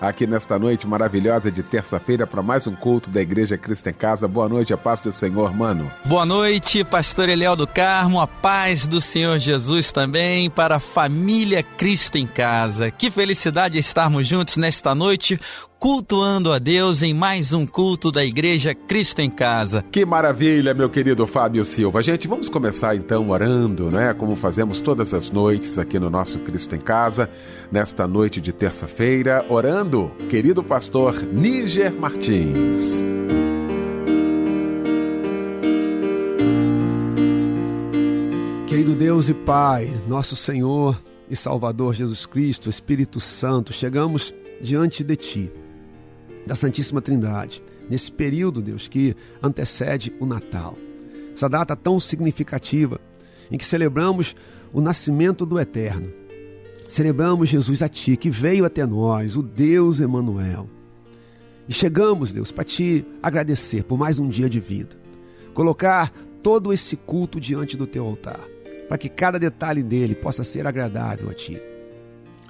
aqui nesta noite maravilhosa de terça-feira para mais um culto da Igreja Cristo em Casa. Boa noite, a paz do Senhor, mano. Boa noite, pastor Eliel do Carmo, a paz do Senhor Jesus também para a família Cristo em Casa. Que felicidade estarmos juntos nesta noite cultuando a Deus em mais um culto da Igreja Cristo em Casa. Que maravilha, meu querido Fábio Silva. Gente, vamos começar então orando, né? Como fazemos todas as noites aqui no nosso Cristo em Casa, nesta noite de terça-feira, orando, querido pastor Níger Martins. Querido Deus e Pai, nosso Senhor e Salvador Jesus Cristo, Espírito Santo, chegamos diante de Ti da Santíssima Trindade, nesse período, Deus, que antecede o Natal. Essa data tão significativa em que celebramos o nascimento do Eterno. Celebramos Jesus a Ti, que veio até nós, o Deus Emanuel. E chegamos, Deus, para Te agradecer por mais um dia de vida. Colocar todo esse culto diante do Teu altar, para que cada detalhe dele possa ser agradável a Ti.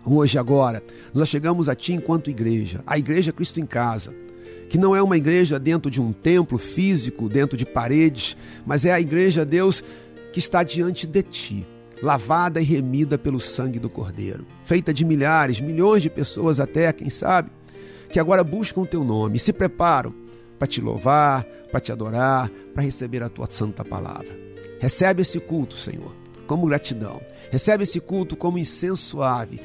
Hoje, agora, nós chegamos a Ti enquanto igreja, a Igreja Cristo em Casa, que não é uma igreja dentro de um templo físico, dentro de paredes, mas é a igreja, Deus, que está diante de Ti, lavada e remida pelo sangue do Cordeiro, feita de milhares, milhões de pessoas até, quem sabe, que agora buscam o Teu nome e se preparam para Te louvar, para Te adorar, para receber a Tua santa palavra. Recebe esse culto, Senhor, como gratidão. Recebe esse culto como incenso suave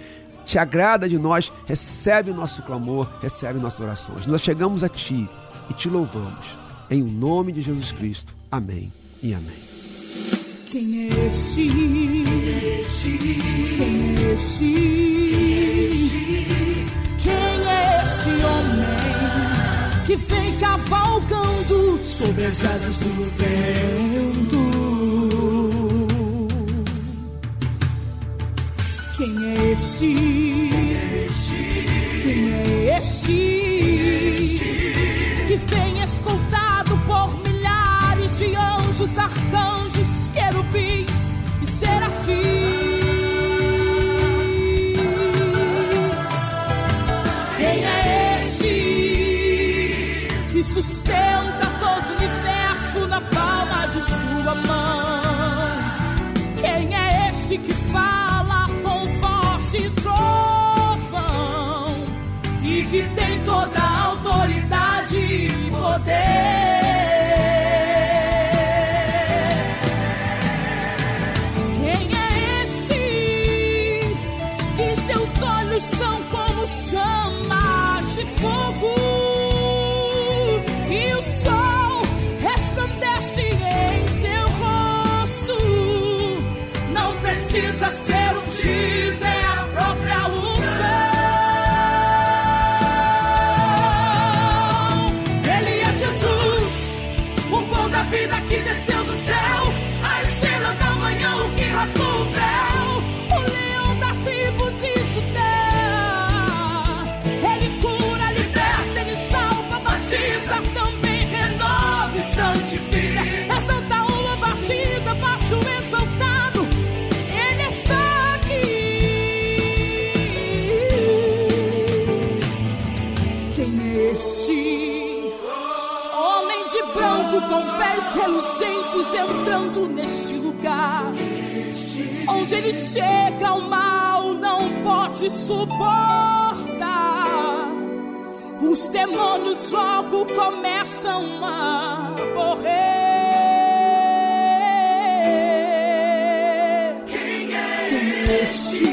te agrada de nós, recebe o nosso clamor, recebe nossas orações. Nós chegamos a Ti e te louvamos. Em o nome de Jesus Cristo. Amém e amém. Quem é este? Quem é este? Quem é este homem que vem cavalgando sobre as asas do vento? Quem é este? Quem é este? Que vem de anjos, arcanjos, querubins e serafins. Quem é este? Que sustenta todo o universo na palma de sua mão. Quem é este que faz? e trovão e que tem toda a autoridade e poder. De e o sol resplandece em seu rosto? Não precisa ser um títere santifica. É Santa Uma batida, baixo exaltado. Ele está reluzentes entrando neste lugar. Onde ele chega, o mal não pode suportar. Os demônios logo começam a correr. Quem é este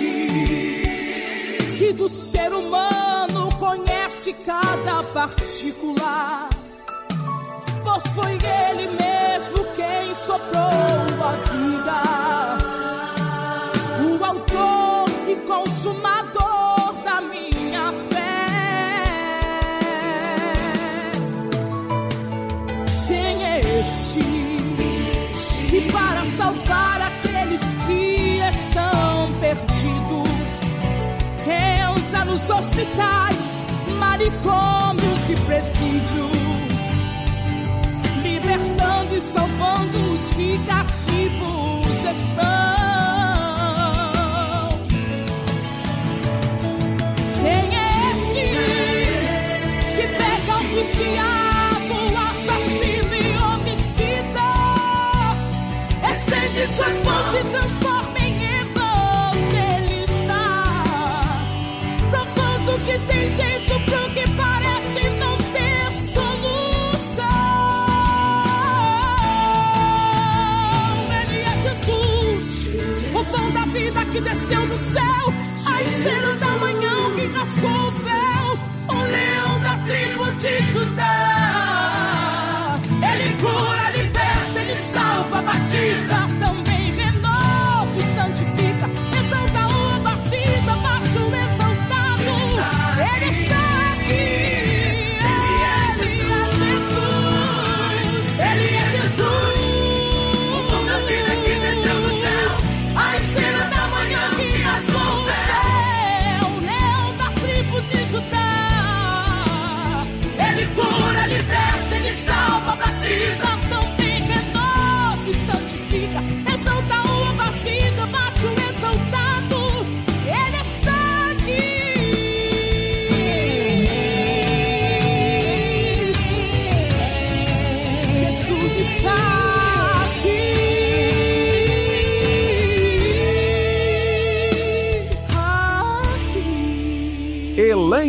que do ser humano conhece cada particular? Pois foi ele mesmo soprou a vida. O autor e consumador da minha fé. Quem é este? E para salvar aqueles que estão perdidos, entra nos hospitais, manicômios e presídios, salvando os que cativos estão. Quem é esse que pega o viciado, assassino e homicida? Estende suas mãos e transforma que desceu do céu, a estrela da manhã que rasgou o véu, o leão da tribo de Judá. Ele cura, liberta, ele salva, batiza, também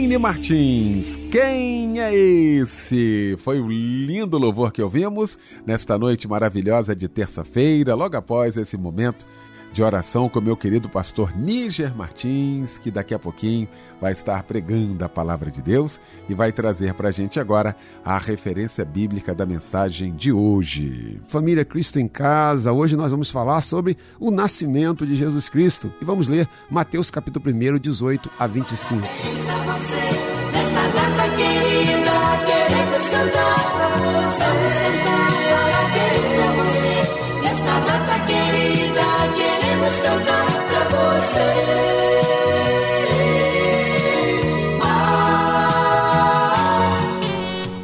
Elaine Martins, quem é esse? Foi o lindo louvor que ouvimos nesta noite maravilhosa de terça-feira, logo após esse momento de oração com meu querido pastor Níger Martins, que daqui a pouquinho vai estar pregando a palavra de Deus e vai trazer para a gente agora a referência bíblica da mensagem de hoje. Família Cristo em Casa, hoje nós vamos falar sobre o nascimento de Jesus Cristo e vamos ler Mateus capítulo 1, 18 a 25. Parabéns pra você, nesta data querida, queremos cantar.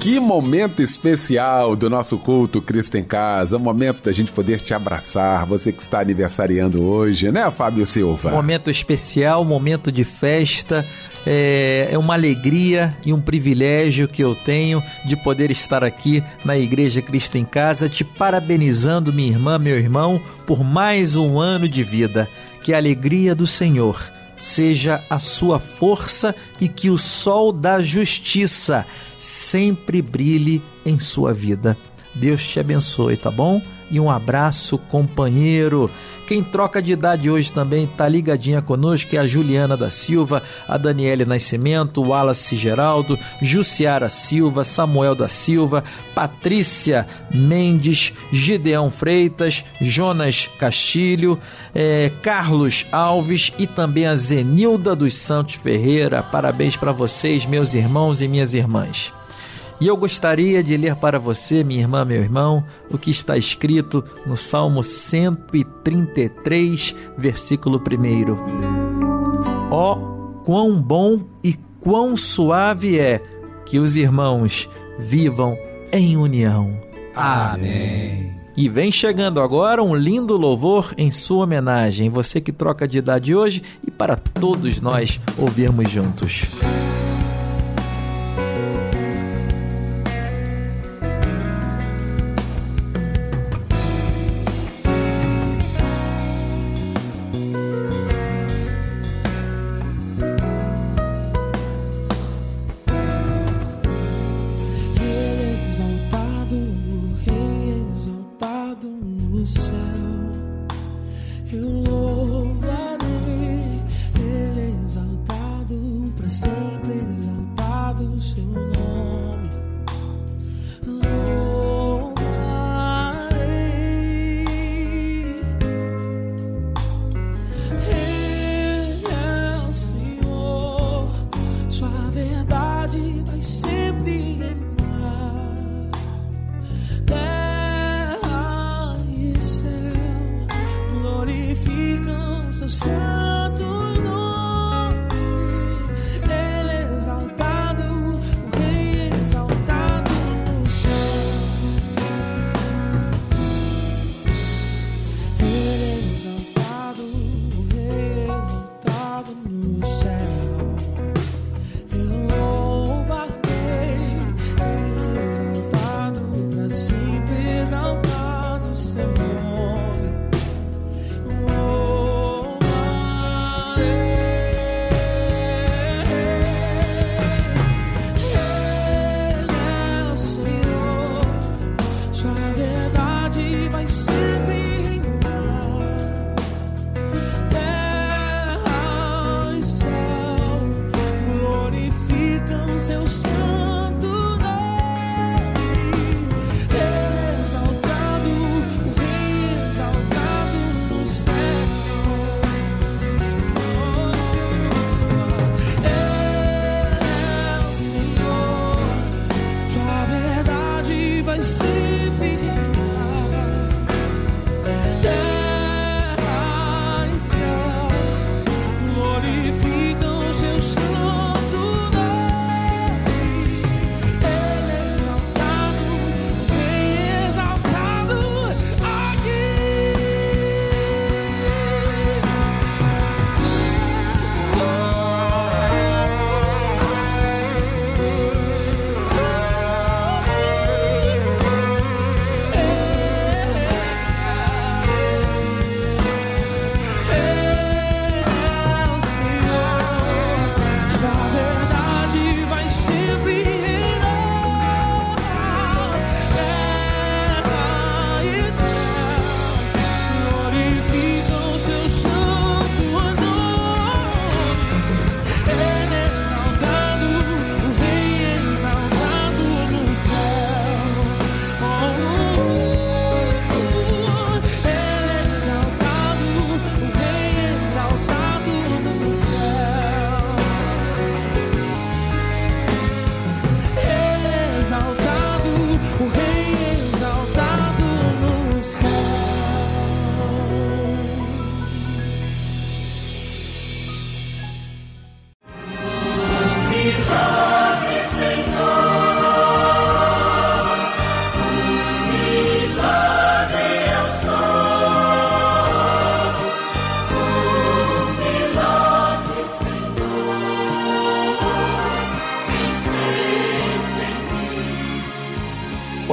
Que momento especial do nosso culto Cristo em Casa, momento da gente poder te abraçar, você que está aniversariando hoje, né, Fábio Silva? Momento especial, momento de festa. É, é uma alegria e um privilégio que eu tenho de poder estar aqui na Igreja Cristo em Casa, te parabenizando, minha irmã, meu irmão, por mais um ano de vida. Que a alegria do Senhor seja a sua força e que o sol da justiça sempre brilhe em sua vida. Deus te abençoe, tá bom? E um abraço, companheiro. Quem troca de idade hoje também tá ligadinha conosco é a Juliana da Silva, a Daniele Nascimento, Wallace Geraldo, Jussiara Silva, Samuel da Silva, Patrícia Mendes, Gideão Freitas, Jonas Castilho, eh, Carlos Alves e também a Zenilda dos Santos Ferreira. Parabéns para vocês, meus irmãos e minhas irmãs. E eu gostaria de ler para você, minha irmã, meu irmão, o que está escrito no Salmo 133, versículo 1. Ó, quão bom e quão suave é que os irmãos vivam em união. Amém. E vem chegando agora um lindo louvor em sua homenagem, você que troca de idade hoje e para todos nós ouvirmos juntos.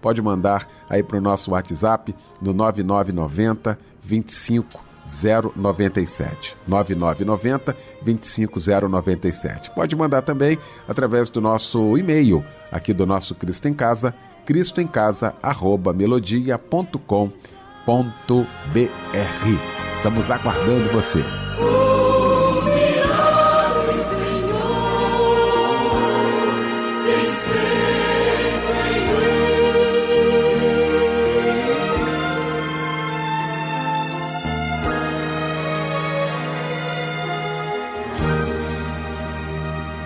pode mandar aí para o nosso WhatsApp no 9990 25 097 9990 25097. Pode mandar também através do nosso e-mail aqui do nosso Cristo em Casa, cristoemcasa@melodia.com.br. Estamos aguardando você.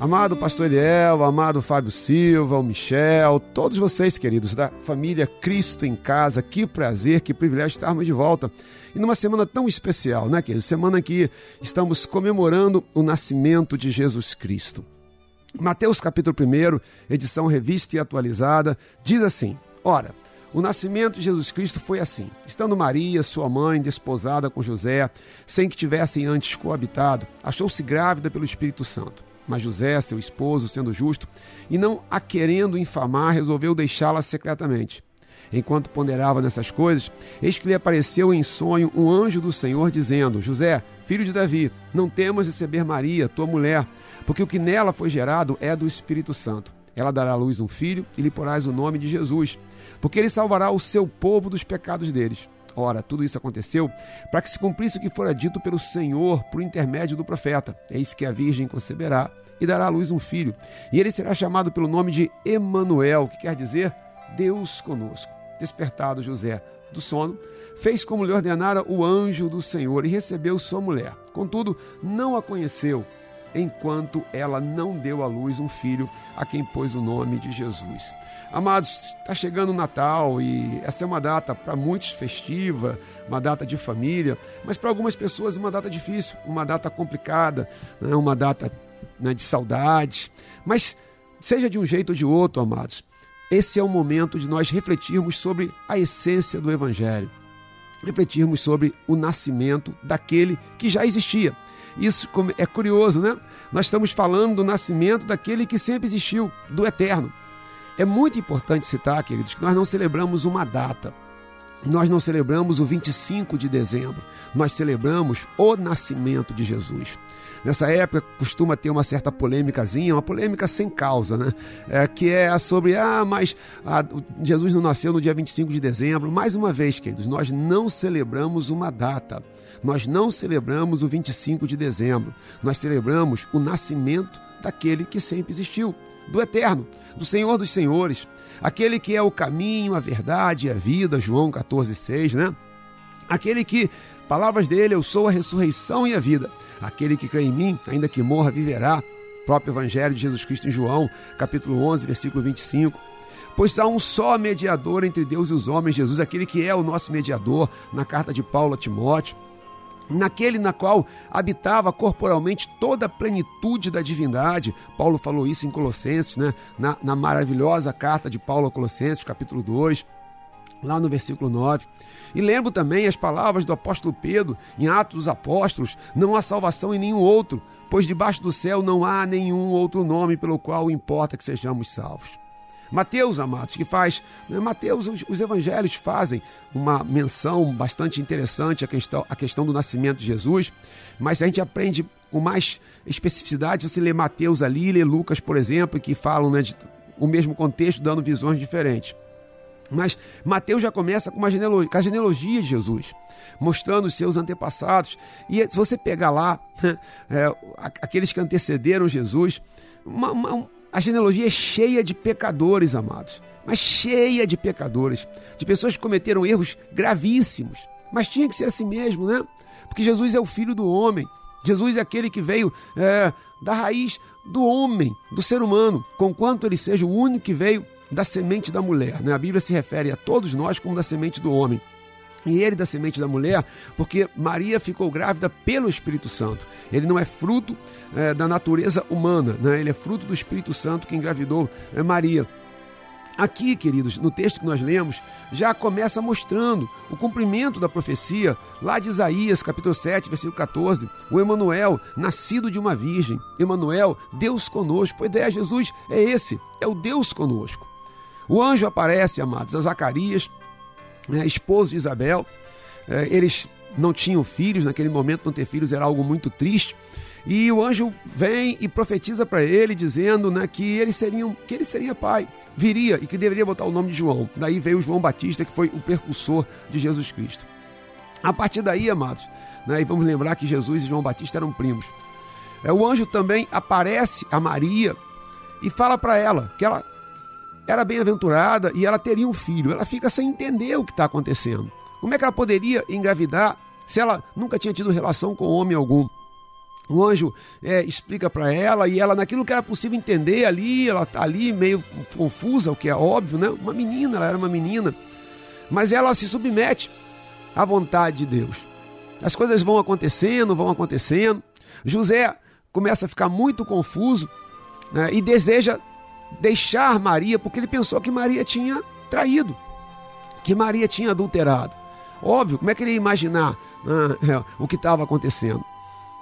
Amado pastor Eliel, amado Fábio Silva, o Michel, todos vocês, queridos, da família Cristo em Casa, que prazer, que privilégio estarmos de volta. E numa semana tão especial, né, queridos? Semana que estamos comemorando o nascimento de Jesus Cristo. Mateus capítulo 1, edição revista e atualizada, diz assim: Ora, o nascimento de Jesus Cristo foi assim: estando Maria, sua mãe, desposada com José, sem que tivessem antes coabitado, achou-se grávida pelo Espírito Santo. Mas José, seu esposo, sendo justo, e não a querendo infamar, resolveu deixá-la secretamente. Enquanto ponderava nessas coisas, eis que lhe apareceu em sonho um anjo do Senhor, dizendo: José, filho de Davi, não temas receber Maria, tua mulher, porque o que nela foi gerado é do Espírito Santo. Ela dará à luz um filho e lhe porás o nome de Jesus, porque ele salvará o seu povo dos pecados deles. Ora, tudo isso aconteceu para que se cumprisse o que fora dito pelo Senhor por intermédio do profeta. Eis que a virgem conceberá e dará à luz um filho, e ele será chamado pelo nome de Emanuel, que quer dizer Deus conosco. Despertado José do sono, fez como lhe ordenara o anjo do Senhor e recebeu sua mulher. Contudo, não a conheceu, enquanto ela não deu à luz um filho, a quem pôs o nome de Jesus. Amados, está chegando o Natal e essa é uma data para muitos festiva, uma data de família, mas para algumas pessoas uma data difícil, uma data complicada, né? uma data né, de saudade. Mas seja de um jeito ou de outro, amados, esse é o momento de nós refletirmos sobre a essência do Evangelho, refletirmos sobre o nascimento daquele que já existia. Isso é curioso, né? Nós estamos falando do nascimento daquele que sempre existiu, do eterno. É muito importante citar, queridos, que nós não celebramos uma data. Nós não celebramos o 25 de dezembro. Nós celebramos o nascimento de Jesus. Nessa época costuma ter uma certa polêmicazinha, uma polêmica sem causa, né? É, que é sobre, ah, mas ah, Jesus não nasceu no dia 25 de dezembro. Mais uma vez, queridos, nós não celebramos uma data. Nós não celebramos o 25 de dezembro. Nós celebramos o nascimento daquele que sempre existiu do Eterno, do Senhor dos Senhores, aquele que é o caminho, a verdade e a vida, João 14,6, né? Aquele que, palavras dele, eu sou a ressurreição e a vida. Aquele que crê em mim, ainda que morra, viverá. Próprio Evangelho de Jesus Cristo em João, capítulo 11, versículo 25. Pois há um só mediador entre Deus e os homens, Jesus, aquele que é o nosso mediador, na carta de Paulo a Timóteo naquele na qual habitava corporalmente toda a plenitude da divindade. Paulo falou isso em Colossenses, né? na, na maravilhosa carta de Paulo a Colossenses, capítulo 2, lá no versículo 9. E lembro também as palavras do apóstolo Pedro em Atos dos Apóstolos: não há salvação em nenhum outro, pois debaixo do céu não há nenhum outro nome pelo qual importa que sejamos salvos. Mateus, amados, que faz. Né, Mateus, os, os, evangelhos fazem uma menção bastante interessante à questão, à questão do nascimento de Jesus, mas a gente aprende com mais especificidade. Você lê Mateus ali, lê Lucas, por exemplo, que falam né, de, o mesmo contexto, dando visões diferentes. Mas Mateus já começa com, uma genealogia, com a genealogia de Jesus, mostrando os seus antepassados. E se você pegar lá é, aqueles que antecederam Jesus, uma, uma, a genealogia é cheia de pecadores, amados, mas cheia de pecadores, de pessoas que cometeram erros gravíssimos. Mas tinha que ser assim mesmo, né? Porque Jesus é o filho do homem. Jesus é aquele que veio é, da raiz do homem, do ser humano, conquanto ele seja o único que veio da semente da mulher. Né? A Bíblia se refere a todos nós como da semente do homem e ele da semente da mulher, porque Maria ficou grávida pelo Espírito Santo. Ele não é fruto é, da natureza humana, né? ele é fruto do Espírito Santo que engravidou é, Maria. Aqui, queridos, no texto que nós lemos, já começa mostrando o cumprimento da profecia, lá de Isaías, capítulo 7, versículo 14. O Emanuel, nascido de uma virgem. Emanuel, Deus conosco. A ideia, Jesus, é esse, é o Deus conosco. O anjo aparece, amados, a Zacarias, né, esposo de Isabel. É, eles não tinham filhos, naquele momento não ter filhos era algo muito triste. E o anjo vem e profetiza para ele, dizendo né, que, ele seria, que ele seria pai, viria e que deveria botar o nome de João. Daí veio João Batista, que foi o percussor de Jesus Cristo. A partir daí, amados, né, e vamos lembrar que Jesus e João Batista eram primos. É, o anjo também aparece a Maria e fala para ela que ela era bem-aventurada e ela teria um filho. Ela fica sem entender o que está acontecendo. Como é que ela poderia engravidar se ela nunca tinha tido relação com homem algum? O anjo é, explica para ela e ela, naquilo que era possível entender ali, ela está ali meio confusa, o que é óbvio, né? Uma menina, ela era uma menina. Mas ela se submete à vontade de Deus. As coisas vão acontecendo, vão acontecendo. José começa a ficar muito confuso né, e deseja deixar Maria, porque ele pensou que Maria tinha traído, que Maria tinha adulterado. Óbvio, como é que ele ia imaginar né, o que estava acontecendo?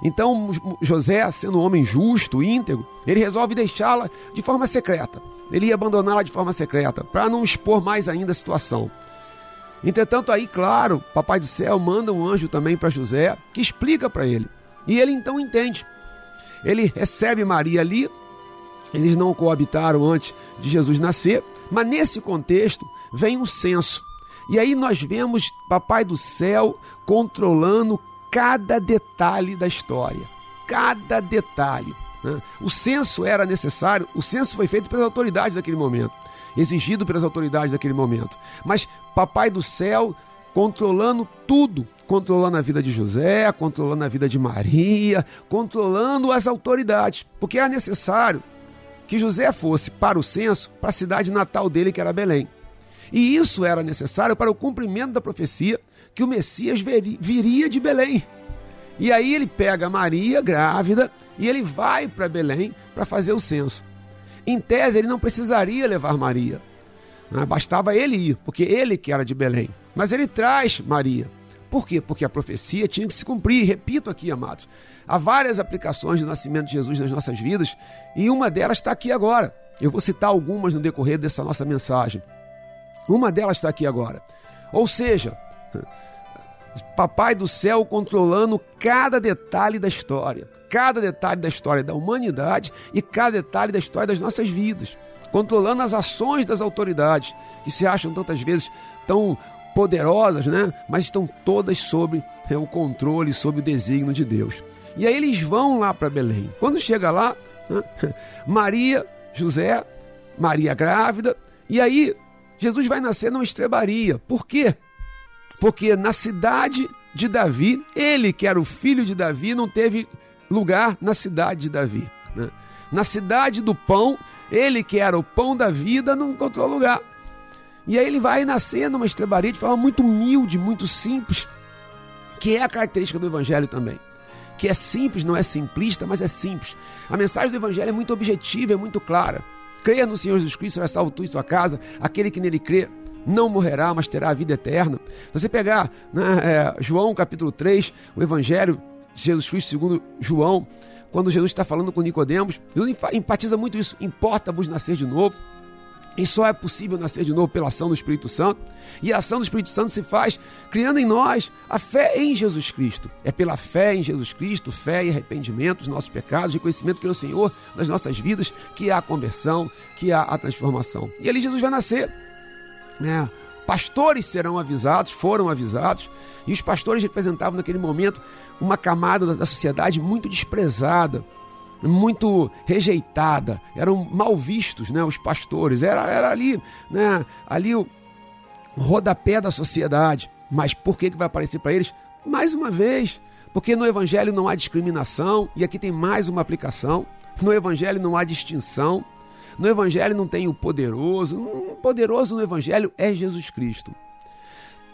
Então José, sendo um homem justo, íntegro, ele resolve deixá-la de forma secreta. Ele ia abandoná-la de forma secreta, para não expor mais ainda a situação. Entretanto, aí, claro, Papai do Céu manda um anjo também para José, que explica para ele. E ele então entende. Ele recebe Maria ali, eles não coabitaram antes de Jesus nascer, mas nesse contexto vem um censo. E aí nós vemos Papai do Céu controlando cada detalhe da história. Cada detalhe. Né? O censo era necessário, o censo foi feito pelas autoridades daquele momento, exigido pelas autoridades daquele momento. Mas Papai do Céu controlando tudo, controlando a vida de José, controlando a vida de Maria, controlando as autoridades, porque era necessário que José fosse para o censo para a cidade natal dele, que era Belém. E isso era necessário para o cumprimento da profecia que o Messias viria de Belém. E aí ele pega Maria, grávida, e ele vai para Belém para fazer o censo. Em tese, ele não precisaria levar Maria. Né? Bastava ele ir, porque ele que era de Belém. Mas ele traz Maria. Por quê? Porque a profecia tinha que se cumprir. Repito aqui, amados. Há várias aplicações do nascimento de Jesus nas nossas vidas e uma delas está aqui agora. Eu vou citar algumas no decorrer dessa nossa mensagem. Uma delas está aqui agora. Ou seja, Papai do céu controlando cada detalhe da história, cada detalhe da história da humanidade e cada detalhe da história das nossas vidas, controlando as ações das autoridades que se acham tantas vezes tão poderosas, né? Mas estão todas sob é, o controle, sob o desígnio de Deus. E aí eles vão lá para Belém. Quando chega lá, né? Maria, José, Maria grávida, e aí Jesus vai nascer numa estrebaria. Por quê? Porque na cidade de Davi, ele que era o filho de Davi, não teve lugar na cidade de Davi. Né? Na cidade do pão, ele que era o pão da vida, não encontrou lugar. E aí ele vai nascer numa estrebaria de forma muito humilde, muito simples, que é a característica do Evangelho também. Que é simples, não é simplista, mas é simples. A mensagem do Evangelho é muito objetiva, é muito clara. Creia no Senhor Jesus Cristo, será salvo tu e tua casa, aquele que nele crê não morrerá, mas terá a vida eterna. Você pegar né, é, João capítulo 3, o Evangelho de Jesus Cristo segundo João, quando Jesus está falando com Nicodemos, Jesus enfatiza muito isso, importa-vos nascer de novo. E só é possível nascer de novo pela ação do Espírito Santo. E a ação do Espírito Santo se faz criando em nós a fé em Jesus Cristo. É pela fé em Jesus Cristo, fé e arrependimento dos nossos pecados, reconhecimento que é o Senhor das nossas vidas, que há a conversão, que há a transformação. E ali Jesus vai nascer. É, pastores serão avisados, foram avisados, e os pastores representavam naquele momento uma camada da sociedade muito desprezada, muito rejeitada, eram mal vistos, né, os pastores, era, era ali, né, ali o rodapé da sociedade. Mas por que, que vai aparecer para eles? Mais uma vez, porque no Evangelho não há discriminação, e aqui tem mais uma aplicação. No Evangelho não há distinção, no Evangelho não tem o poderoso, o poderoso no Evangelho é Jesus Cristo.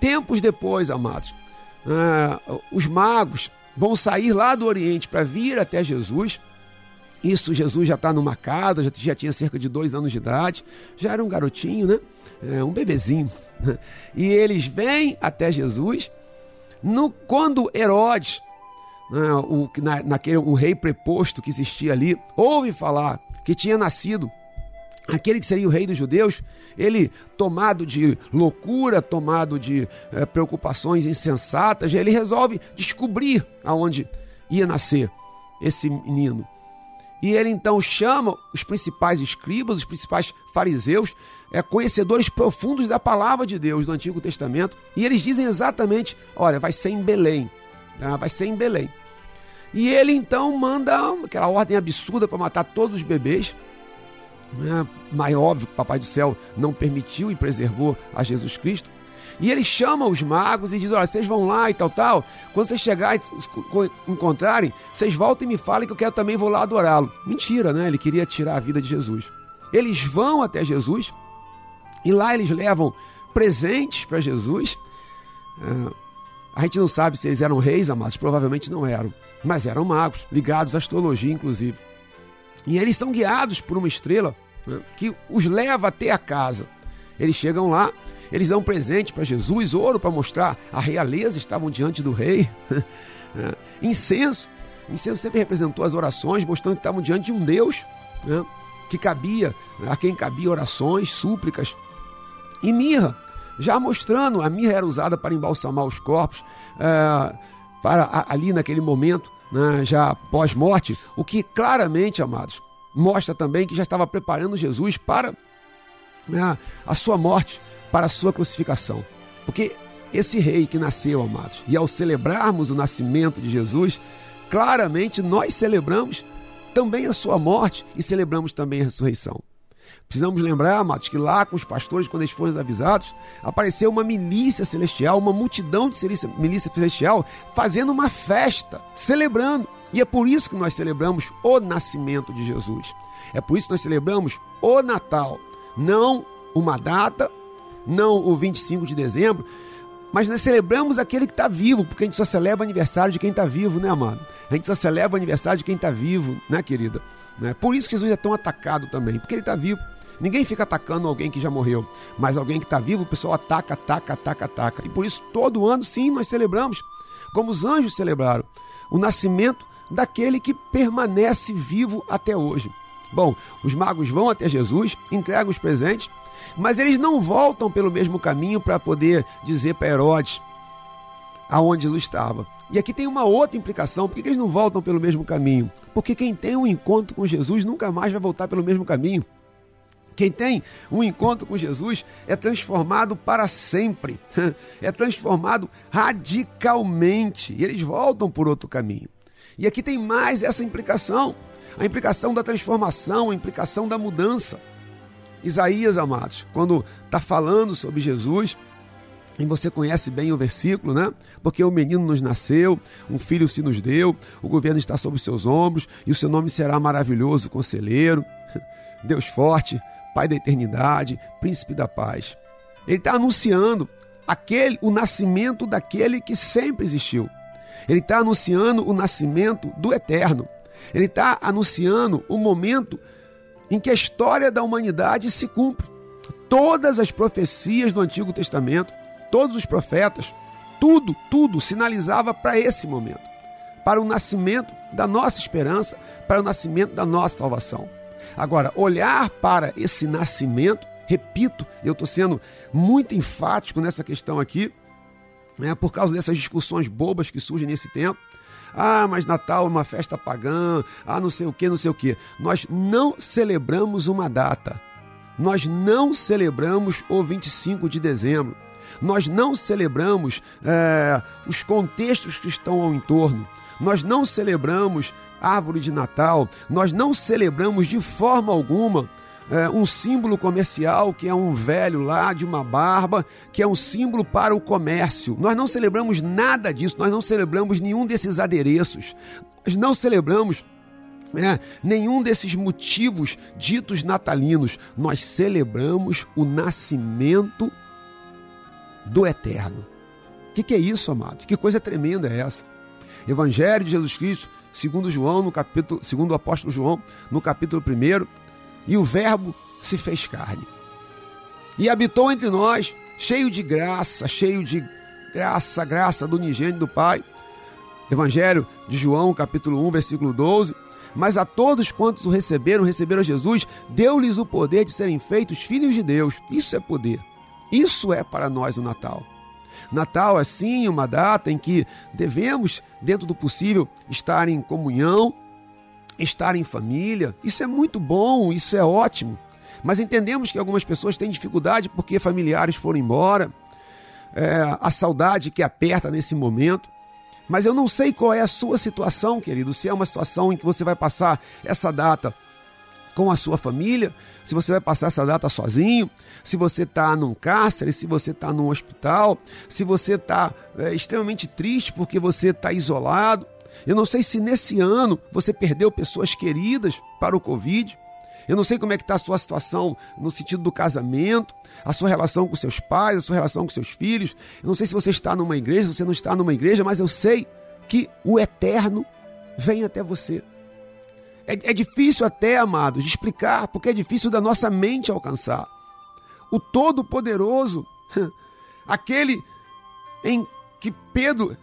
Tempos depois, amados, ah, os magos vão sair lá do Oriente para vir até Jesus. Isso, Jesus já está numa casa, já, já, tinha cerca de dois anos de idade, já era um garotinho, né? É, um bebezinho. E eles vêm até Jesus. No, quando Herodes, né, o, na, naquele, um rei preposto que existia ali, ouve falar que tinha nascido aquele que seria o rei dos judeus, ele tomado de loucura, tomado de é, preocupações insensatas, ele resolve descobrir aonde ia nascer esse menino. E ele então chama os principais escribas, os principais fariseus, é, conhecedores profundos da palavra de Deus do Antigo Testamento, e eles dizem exatamente: olha, vai ser em Belém, tá? vai ser em Belém. E ele então manda aquela ordem absurda para matar todos os bebês, né, mais óbvio Papai do Céu não permitiu e preservou a Jesus Cristo. E ele chama os magos e diz: Olha, vocês vão lá e tal, tal. Quando vocês chegarem e encontrarem, vocês voltem e me falem que eu quero também vou lá adorá-lo. Mentira, né? Ele queria tirar a vida de Jesus. Eles vão até Jesus e lá eles levam presentes para Jesus. É, a gente não sabe se eles eram reis, amados, provavelmente não eram, mas eram magos, ligados à astrologia, inclusive. E eles são guiados por uma estrela né, que os leva até a casa. Eles chegam lá, eles dão um presente para Jesus, ouro para mostrar a realeza, estavam diante do rei. Né. Incenso, incenso sempre representou as orações, mostrando que estavam diante de um Deus né, que cabia, a quem cabia orações, súplicas. E mirra, já mostrando, a mirra era usada para embalsamar os corpos, é, para ali naquele momento, né, já pós-morte, o que claramente, amados, mostra também que já estava preparando Jesus para né, a sua morte, para a sua crucificação. Porque esse rei que nasceu, amados, e ao celebrarmos o nascimento de Jesus, claramente nós celebramos também a sua morte e celebramos também a ressurreição. Precisamos lembrar, amados, que lá com os pastores, quando eles foram avisados, apareceu uma milícia celestial, uma multidão de milícia celestial, fazendo uma festa, celebrando. E é por isso que nós celebramos o nascimento de Jesus. É por isso que nós celebramos o Natal. Não uma data, não o 25 de dezembro, mas nós celebramos aquele que está vivo, porque a gente só celebra o aniversário de quem está vivo, né, amado? A gente só celebra o aniversário de quem está vivo, né, querida? Né? Por isso que Jesus é tão atacado também, porque ele está vivo. Ninguém fica atacando alguém que já morreu, mas alguém que está vivo, o pessoal ataca, ataca, ataca, ataca. E por isso, todo ano, sim, nós celebramos, como os anjos celebraram, o nascimento daquele que permanece vivo até hoje. Bom, os magos vão até Jesus, entregam os presentes, mas eles não voltam pelo mesmo caminho para poder dizer para Herodes aonde Jesus estava. E aqui tem uma outra implicação. Por que eles não voltam pelo mesmo caminho? Porque quem tem um encontro com Jesus nunca mais vai voltar pelo mesmo caminho. Quem tem um encontro com Jesus é transformado para sempre, é transformado radicalmente. Eles voltam por outro caminho. E aqui tem mais essa implicação: a implicação da transformação, a implicação da mudança. Isaías, amados, quando está falando sobre Jesus, e você conhece bem o versículo, né? Porque o menino nos nasceu, um filho se nos deu, o governo está sobre os seus ombros, e o seu nome será maravilhoso, conselheiro, Deus forte, Pai da eternidade, príncipe da paz. Ele está anunciando aquele, o nascimento daquele que sempre existiu. Ele está anunciando o nascimento do eterno. Ele está anunciando o momento em que a história da humanidade se cumpre. Todas as profecias do Antigo Testamento, todos os profetas, tudo, tudo sinalizava para esse momento, para o nascimento da nossa esperança, para o nascimento da nossa salvação. Agora, olhar para esse nascimento, repito, eu estou sendo muito enfático nessa questão aqui, né, por causa dessas discussões bobas que surgem nesse tempo. Ah, mas Natal é uma festa pagã, ah, não sei o que, não sei o que. Nós não celebramos uma data. Nós não celebramos o 25 de dezembro. Nós não celebramos é, os contextos que estão ao entorno. Nós não celebramos árvore de Natal. Nós não celebramos de forma alguma é, um símbolo comercial que é um velho lá de uma barba, que é um símbolo para o comércio. Nós não celebramos nada disso, nós não celebramos nenhum desses adereços, nós não celebramos é, nenhum desses motivos ditos natalinos. Nós celebramos o nascimento do eterno. O que, que é isso, amado? Que coisa tremenda é essa? Evangelho de Jesus Cristo, segundo João, no capítulo, segundo o apóstolo João, no capítulo 1, e o Verbo se fez carne. E habitou entre nós, cheio de graça, cheio de graça, graça do unigênito do Pai. Evangelho de João, capítulo 1, versículo 12. Mas a todos quantos o receberam, receberam Jesus, deu-lhes o poder de serem feitos filhos de Deus. Isso é poder. Isso é para nós o Natal. Natal é sim uma data em que devemos, dentro do possível, estar em comunhão, estar em família. Isso é muito bom, isso é ótimo. Mas entendemos que algumas pessoas têm dificuldade porque familiares foram embora, é, a saudade que aperta nesse momento. Mas eu não sei qual é a sua situação, querido, se é uma situação em que você vai passar essa data com a sua família, se você vai passar essa data sozinho, se você está num cárcere, se você está num hospital, se você está é, extremamente triste porque você está isolado. Eu não sei se nesse ano você perdeu pessoas queridas para o Covid. Eu não sei como é que está a sua situação no sentido do casamento, a sua relação com seus pais, a sua relação com seus filhos. Eu não sei se você está numa igreja, se você não está numa igreja, mas eu sei que o eterno vem até você. É, é difícil até, amados, de explicar, porque é difícil da nossa mente alcançar. O Todo-Poderoso, aquele em que Pedro,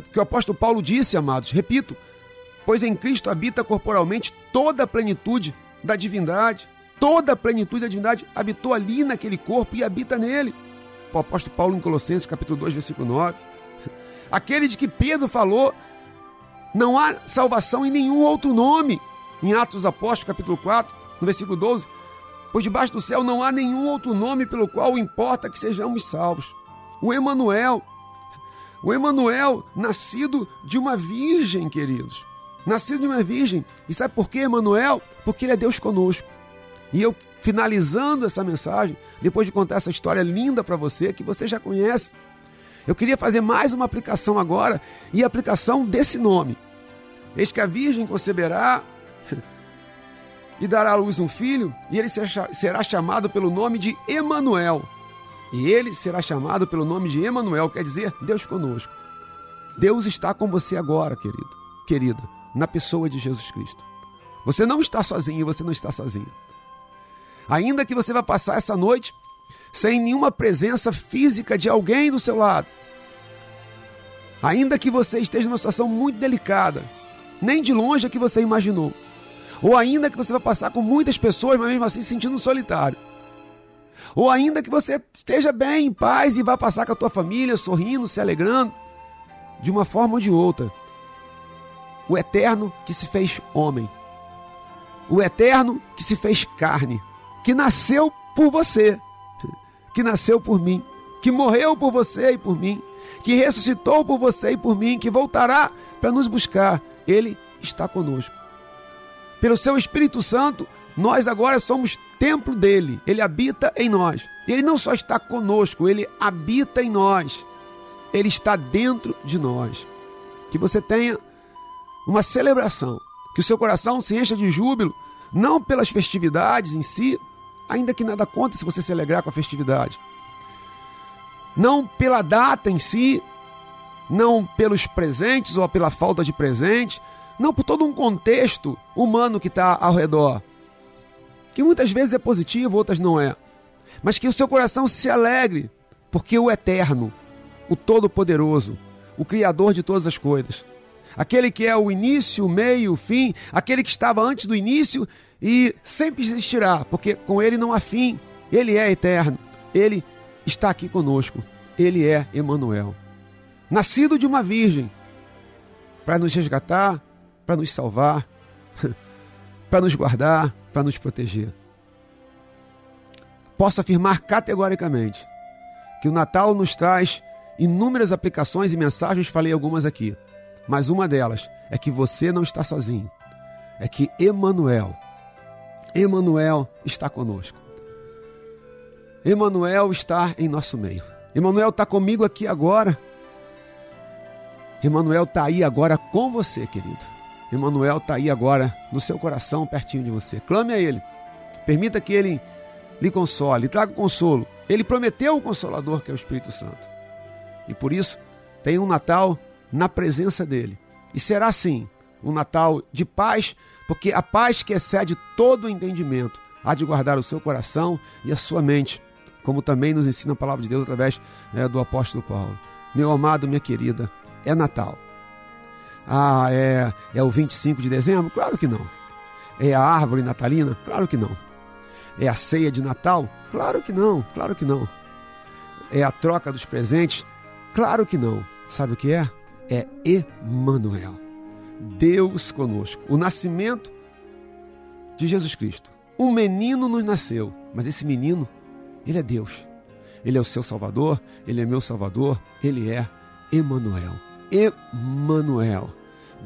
que o apóstolo Paulo disse, amados, repito, pois em Cristo habita corporalmente toda a plenitude da divindade. Toda a plenitude da divindade habitou ali naquele corpo e habita nele. O apóstolo Paulo em Colossenses capítulo 2, versículo 9. Aquele de que Pedro falou, não há salvação em nenhum outro nome. Em Atos dos Apóstolos, capítulo 4, no versículo 12, pois debaixo do céu não há nenhum outro nome pelo qual importa que sejamos salvos. O Emanuel, o Emanuel, nascido de uma virgem, queridos. Nascido de uma virgem. E sabe por quê, Emanuel? Porque ele é Deus conosco. E eu finalizando essa mensagem, depois de contar essa história linda para você, que você já conhece, eu queria fazer mais uma aplicação agora, e a aplicação desse nome. Eis que a virgem conceberá e dará à luz um filho, e ele será chamado pelo nome de Emanuel. E ele será chamado pelo nome de Emanuel, quer dizer, Deus conosco. Deus está com você agora, querido, querida, na pessoa de Jesus Cristo. Você não está sozinho, você não está sozinha. Ainda que você vá passar essa noite sem nenhuma presença física de alguém do seu lado. Ainda que você esteja numa situação muito delicada, nem de longe é que você imaginou. Ou ainda que você vai passar com muitas pessoas, mas mesmo assim se sentindo solitário. Ou ainda que você esteja bem, em paz e vá passar com a tua família, sorrindo, se alegrando, de uma forma ou de outra. O eterno que se fez homem. O eterno que se fez carne, que nasceu por você, que nasceu por mim, que morreu por você e por mim, que ressuscitou por você e por mim, que voltará para nos buscar. Ele está conosco. Pelo seu Espírito Santo, nós agora somos templo dele. Ele habita em nós. Ele não só está conosco, ele habita em nós. Ele está dentro de nós. Que você tenha uma celebração, que o seu coração se encha de júbilo, não pelas festividades em si, ainda que nada conta se você se alegrar com a festividade. Não pela data em si, não pelos presentes ou pela falta de presente, não por todo um contexto humano que está ao redor, que muitas vezes é positivo, outras não é. Mas que o seu coração se alegre, porque o Eterno, o Todo-Poderoso, o Criador de todas as coisas, aquele que é o início, o meio, o fim, aquele que estava antes do início e sempre existirá, porque com ele não há fim, ele é eterno, ele está aqui conosco, ele é Emanuel. Nascido de uma virgem, para nos resgatar, para nos salvar, para nos guardar, para nos proteger. Posso afirmar categoricamente que o Natal nos traz inúmeras aplicações e mensagens, falei algumas aqui, mas uma delas é que você não está sozinho. É que Emanuel, Emanuel está conosco. Emanuel está em nosso meio. Emanuel está comigo aqui agora. Emanuel está aí agora com você, querido. Emmanuel está aí agora no seu coração, pertinho de você. Clame a Ele. Permita que Ele lhe console, traga consolo. Ele prometeu o Consolador, que é o Espírito Santo. E por isso, tenha um Natal na presença dEle. E será assim, um Natal de paz, porque a paz que excede todo o entendimento há de guardar o seu coração e a sua mente, como também nos ensina a palavra de Deus através é, do apóstolo Paulo. Meu amado, minha querida, é Natal. Ah, é, é o 25 de dezembro? Claro que não. É a árvore natalina? Claro que não. É a ceia de Natal? Claro que não, claro que não. É a troca dos presentes? Claro que não. Sabe o que é? É Emmanuel. Deus conosco. O nascimento de Jesus Cristo. Um menino nos nasceu, mas esse menino, ele é Deus. Ele é o seu Salvador, ele é meu Salvador, ele é Emmanuel. Emmanuel,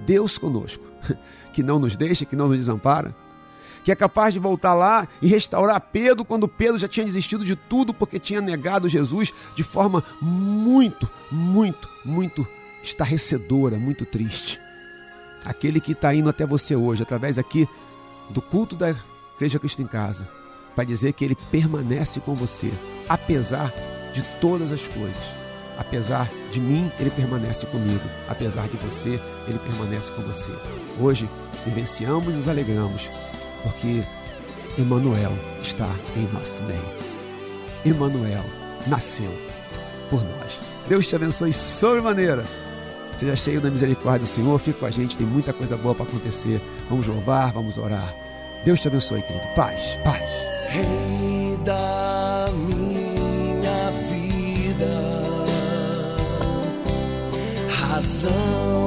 Deus conosco, que não nos deixa, que não nos desampara, que é capaz de voltar lá e restaurar Pedro quando Pedro já tinha desistido de tudo porque tinha negado Jesus de forma muito, muito, muito estarrecedora, muito triste. Aquele que está indo até você hoje, através aqui do culto da Igreja Cristo em Casa, para dizer que ele permanece com você, apesar de todas as coisas. Apesar de mim, ele permanece comigo. Apesar de você, ele permanece com você. Hoje, vivenciamos e nos alegramos, porque Emmanuel está em nosso meio. Emmanuel nasceu por nós. Deus te abençoe sobremaneira. Seja cheio da misericórdia do Senhor. Fique com a gente, tem muita coisa boa para acontecer. Vamos louvar, vamos orar. Deus te abençoe, querido. Paz, paz. Rei da minha 走。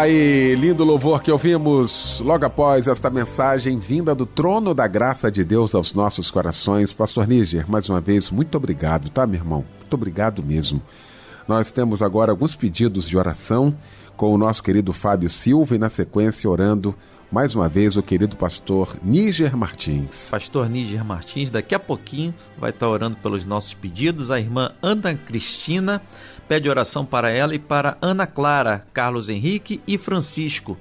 Tá aí, lindo louvor que ouvimos logo após esta mensagem vinda do trono da graça de Deus aos nossos corações. Pastor Níger, mais uma vez, muito obrigado, tá, meu irmão? Muito obrigado mesmo. Nós temos agora alguns pedidos de oração com o nosso querido Fábio Silva e, na sequência, orando mais uma vez o querido pastor Níger Martins. Pastor Níger Martins, daqui a pouquinho vai estar orando pelos nossos pedidos. A irmã Ana Cristina pede oração para ela e para Ana Clara, Carlos Henrique e Francisco.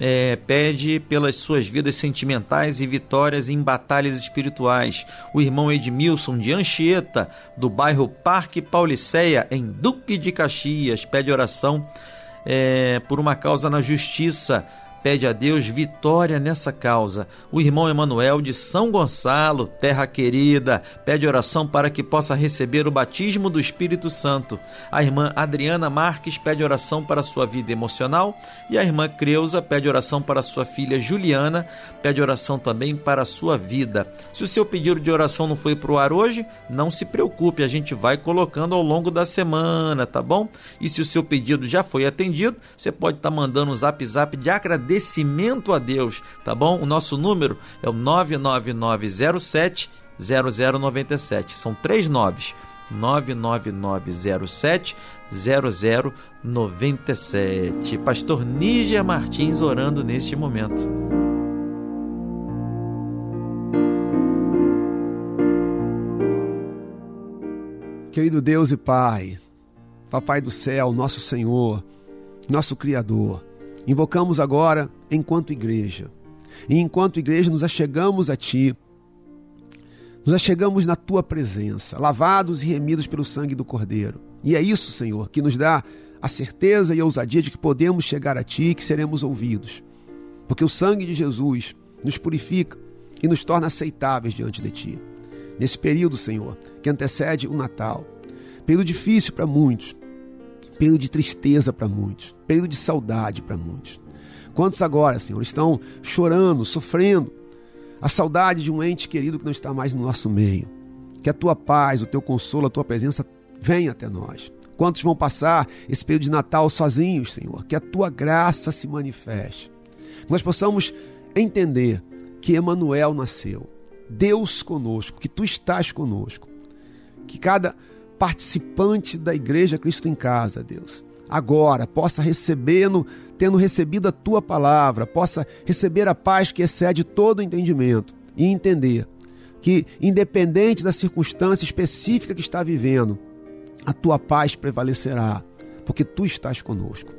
É, pede pelas suas vidas sentimentais e vitórias em batalhas espirituais. O irmão Edmilson de Anchieta, do bairro Parque Pauliceia, em Duque de Caxias, pede oração é, por uma causa na justiça pede a Deus vitória nessa causa. O irmão Emanuel de São Gonçalo, terra querida, pede oração para que possa receber o batismo do Espírito Santo. A irmã Adriana Marques pede oração para sua vida emocional e a irmã Creuza pede oração para sua filha Juliana, pede oração também para sua vida. Se o seu pedido de oração não foi para o ar hoje, não se preocupe, a gente vai colocando ao longo da semana, tá bom? E se o seu pedido já foi atendido, você pode estar tá mandando um zap zap de agradecimento a Deus, tá bom? O nosso número é o 99907 0097. São três noves. 99907 0097. Pastor Níger Martins orando neste momento. Querido Deus e Pai, Papai do céu, nosso Senhor, nosso Criador, invocamos agora enquanto igreja. E enquanto igreja nos achegamos a Ti, nos achegamos na Tua presença, lavados e remidos pelo sangue do Cordeiro. E é isso, Senhor, que nos dá a certeza e a ousadia de que podemos chegar a Ti e que seremos ouvidos. Porque o sangue de Jesus nos purifica e nos torna aceitáveis diante de Ti. Nesse período, Senhor, que antecede o Natal, período difícil para muitos, período de tristeza para muitos, período de saudade para muitos. Quantos agora, Senhor, estão chorando, sofrendo a saudade de um ente querido que não está mais no nosso meio? Que a tua paz, o teu consolo, a tua presença venha até nós. Quantos vão passar esse período de Natal sozinhos, Senhor? Que a tua graça se manifeste. Que nós possamos entender que Emanuel nasceu, Deus conosco, que tu estás conosco. Que cada participante da igreja Cristo em Casa, Deus, agora possa recebendo, tendo recebido a tua palavra, possa receber a paz que excede todo entendimento e entender que, independente da circunstância específica que está vivendo, a tua paz prevalecerá, porque tu estás conosco.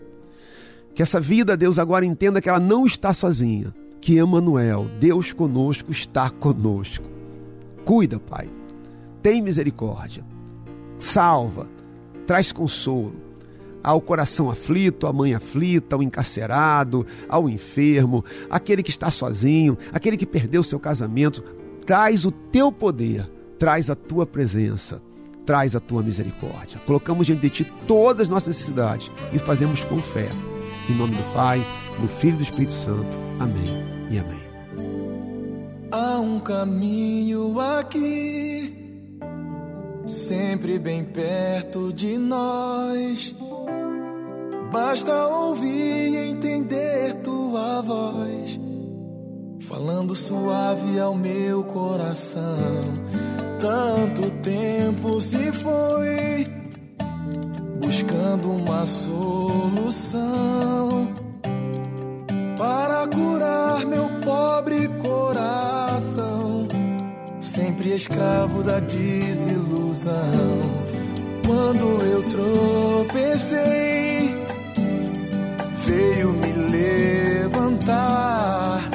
Que essa vida, Deus, agora entenda que ela não está sozinha, que Emanuel, Deus conosco, está conosco. Cuida, Pai. Tem misericórdia salva, traz consolo ao coração aflito, à mãe aflita, ao encarcerado, ao enfermo, aquele que está sozinho, aquele que perdeu seu casamento. Traz o teu poder, traz a tua presença, traz a tua misericórdia. Colocamos diante de ti todas as nossas necessidades e fazemos com fé. Em nome do Pai, do Filho e do Espírito Santo. Amém e amém. Há um caminho aqui sempre bem perto de nós. Basta ouvir e entender tua voz, falando suave ao meu coração. Tanto tempo se foi buscando uma solução para curar meu pobre coração sempre escravo da desilusão. Quando eu tropecei, veio me levantar.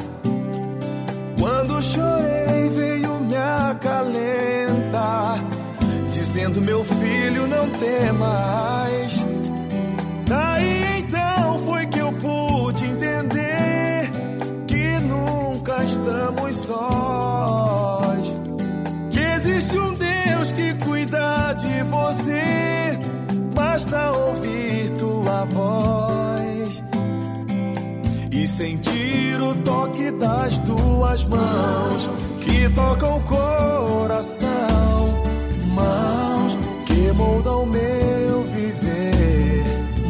Quando chorei, veio me acalentar, dizendo: Meu filho, não temas. Daí então foi que eu pude entender que nunca estamos sós. Tuas mãos que tocam o coração, mãos que moldam meu viver,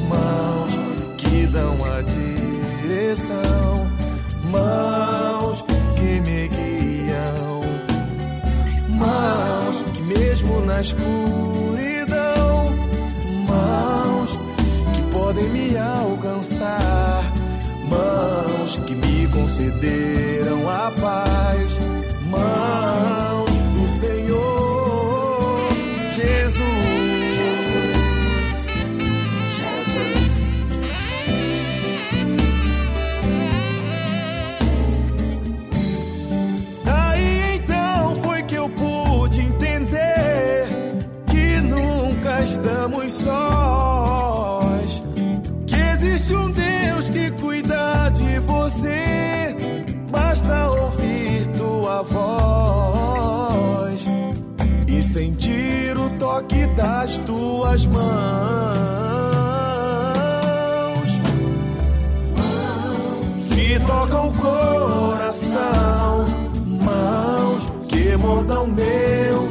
mãos que dão a direção, mãos que me guiam, mãos que mesmo na escuridão, mãos que podem me alcançar, mãos que me concederam a sentir o toque das tuas mãos. Que tocam o coração, mãos que moldam meu